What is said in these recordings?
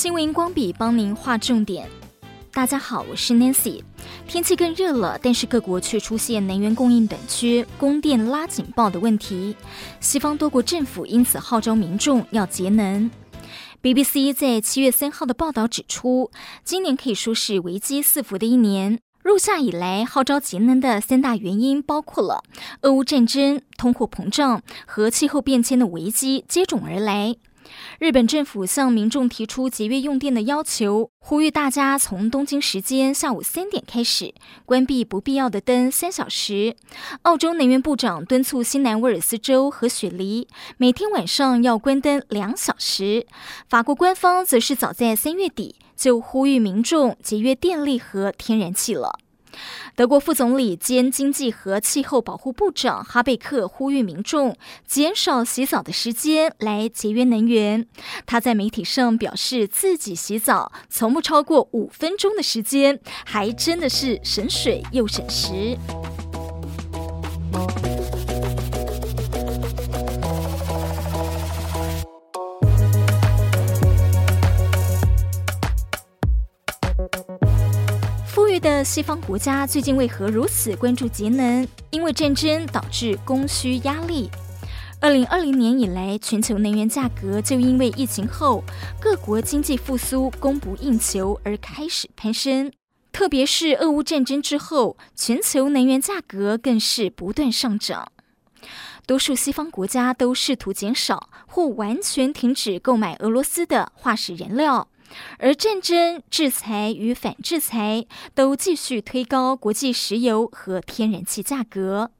新闻荧光笔帮您画重点。大家好，我是 Nancy。天气更热了，但是各国却出现能源供应短缺、供电拉警报的问题。西方多国政府因此号召民众要节能。BBC 在七月三号的报道指出，今年可以说是危机四伏的一年。入夏以来，号召节能的三大原因包括了俄乌战争、通货膨胀和气候变迁的危机接踵而来。日本政府向民众提出节约用电的要求，呼吁大家从东京时间下午三点开始关闭不必要的灯三小时。澳洲能源部长敦促新南威尔斯州和雪梨每天晚上要关灯两小时。法国官方则是早在三月底就呼吁民众节约电力和天然气了。德国副总理兼经济和气候保护部长哈贝克呼吁民众减少洗澡的时间，来节约能源。他在媒体上表示，自己洗澡从不超过五分钟的时间，还真的是省水又省时。的西方国家最近为何如此关注节能？因为战争导致供需压力。二零二零年以来，全球能源价格就因为疫情后各国经济复苏、供不应求而开始攀升。特别是俄乌战争之后，全球能源价格更是不断上涨。多数西方国家都试图减少或完全停止购买俄罗斯的化石燃料。而战争、制裁与反制裁都继续推高国际石油和天然气价格。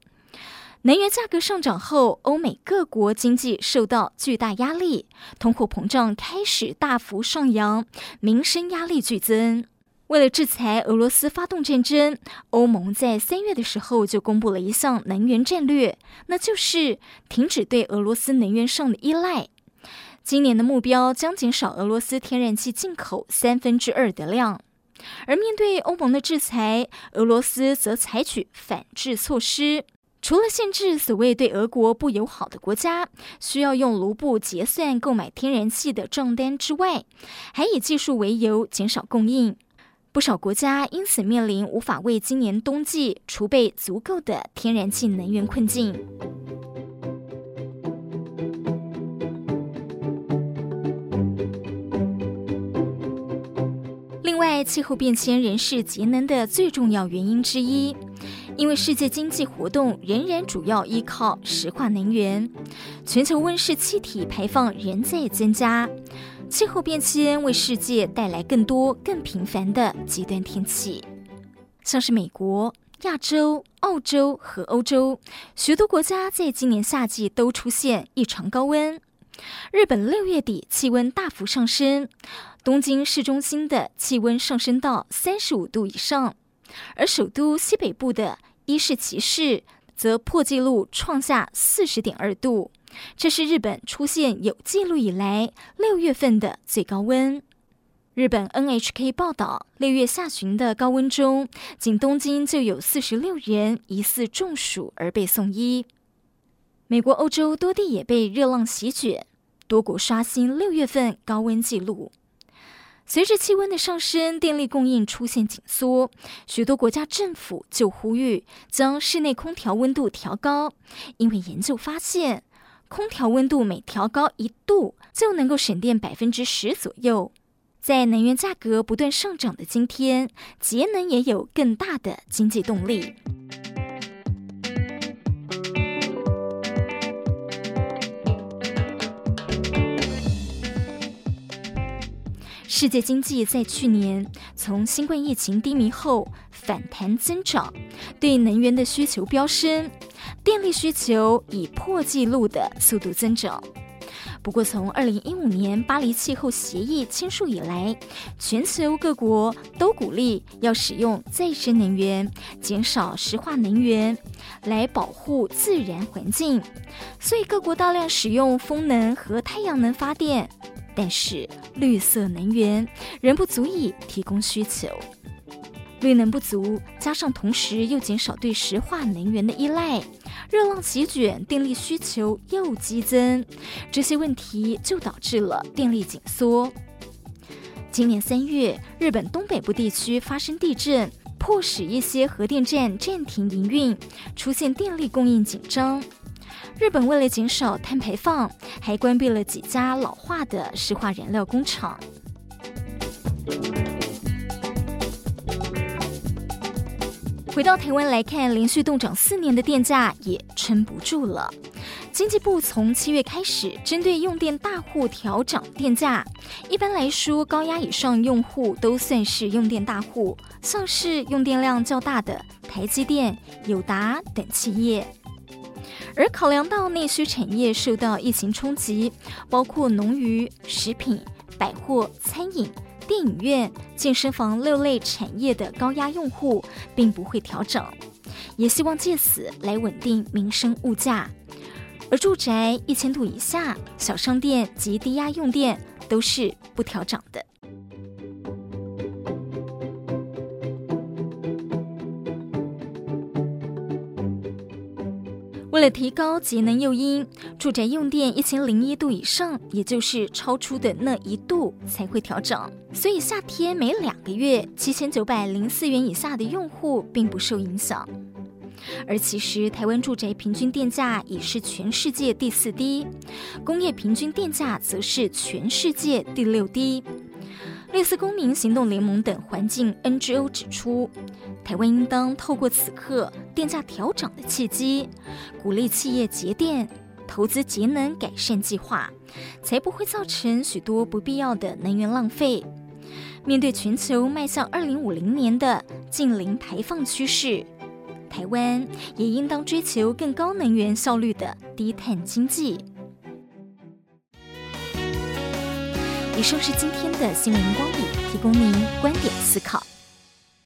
能源价格上涨后，欧美各国经济受到巨大压力，通货膨胀开始大幅上扬，民生压力剧增。为了制裁俄罗斯发动战争，欧盟在三月的时候就公布了一项能源战略，那就是停止对俄罗斯能源上的依赖。今年的目标将减少俄罗斯天然气进口三分之二的量，而面对欧盟的制裁，俄罗斯则采取反制措施，除了限制所谓对俄国不友好的国家需要用卢布结算购买天然气的账单之外，还以技术为由减少供应。不少国家因此面临无法为今年冬季储备足够的天然气能源困境。在，气候变迁仍是节能的最重要原因之一，因为世界经济活动仍然主要依靠石化能源，全球温室气体排放仍在增加，气候变迁为世界带来更多、更频繁的极端天气，像是美国、亚洲、澳洲和欧洲许多国家在今年夏季都出现异常高温，日本六月底气温大幅上升。东京市中心的气温上升到三十五度以上，而首都西北部的伊势崎市则破纪录创下四十点二度，这是日本出现有记录以来六月份的最高温。日本 NHK 报道，六月下旬的高温中，仅东京就有四十六人疑似中暑而被送医。美国、欧洲多地也被热浪席卷，多国刷新六月份高温纪录。随着气温的上升，电力供应出现紧缩，许多国家政府就呼吁将室内空调温度调高，因为研究发现，空调温度每调高一度就能够省电百分之十左右。在能源价格不断上涨的今天，节能也有更大的经济动力。世界经济在去年从新冠疫情低迷后反弹增长，对能源的需求飙升，电力需求以破纪录的速度增长。不过，从二零一五年巴黎气候协议签署以来，全球各国都鼓励要使用再生能源，减少石化能源，来保护自然环境。所以，各国大量使用风能和太阳能发电。但是绿色能源仍不足以提供需求，绿能不足，加上同时又减少对石化能源的依赖，热浪席卷，电力需求又激增，这些问题就导致了电力紧缩。今年三月，日本东北部地区发生地震，迫使一些核电站暂停营运，出现电力供应紧张。日本为了减少碳排放，还关闭了几家老化的石化燃料工厂。回到台湾来看，连续冻涨四年的电价也撑不住了。经济部从七月开始，针对用电大户调涨电价。一般来说，高压以上用户都算是用电大户，像是用电量较大的台积电、友达等企业。而考量到内需产业受到疫情冲击，包括农渔、食品、百货、餐饮。电影院、健身房六类产业的高压用户并不会调整，也希望借此来稳定民生物价。而住宅一千度以下、小商店及低压用电都是不调涨的。为了提高节能诱因，住宅用电一千零一度以上，也就是超出的那一度才会调整。所以夏天每两个月七千九百零四元以下的用户并不受影响。而其实台湾住宅平均电价已是全世界第四低，工业平均电价则是全世界第六低。绿色公民行动联盟等环境 NGO 指出，台湾应当透过此刻电价调涨的契机，鼓励企业节电、投资节能改善计划，才不会造成许多不必要的能源浪费。面对全球迈向二零五零年的近零排放趋势，台湾也应当追求更高能源效率的低碳经济。以上是今天的新闻荧光笔，提供您观点思考。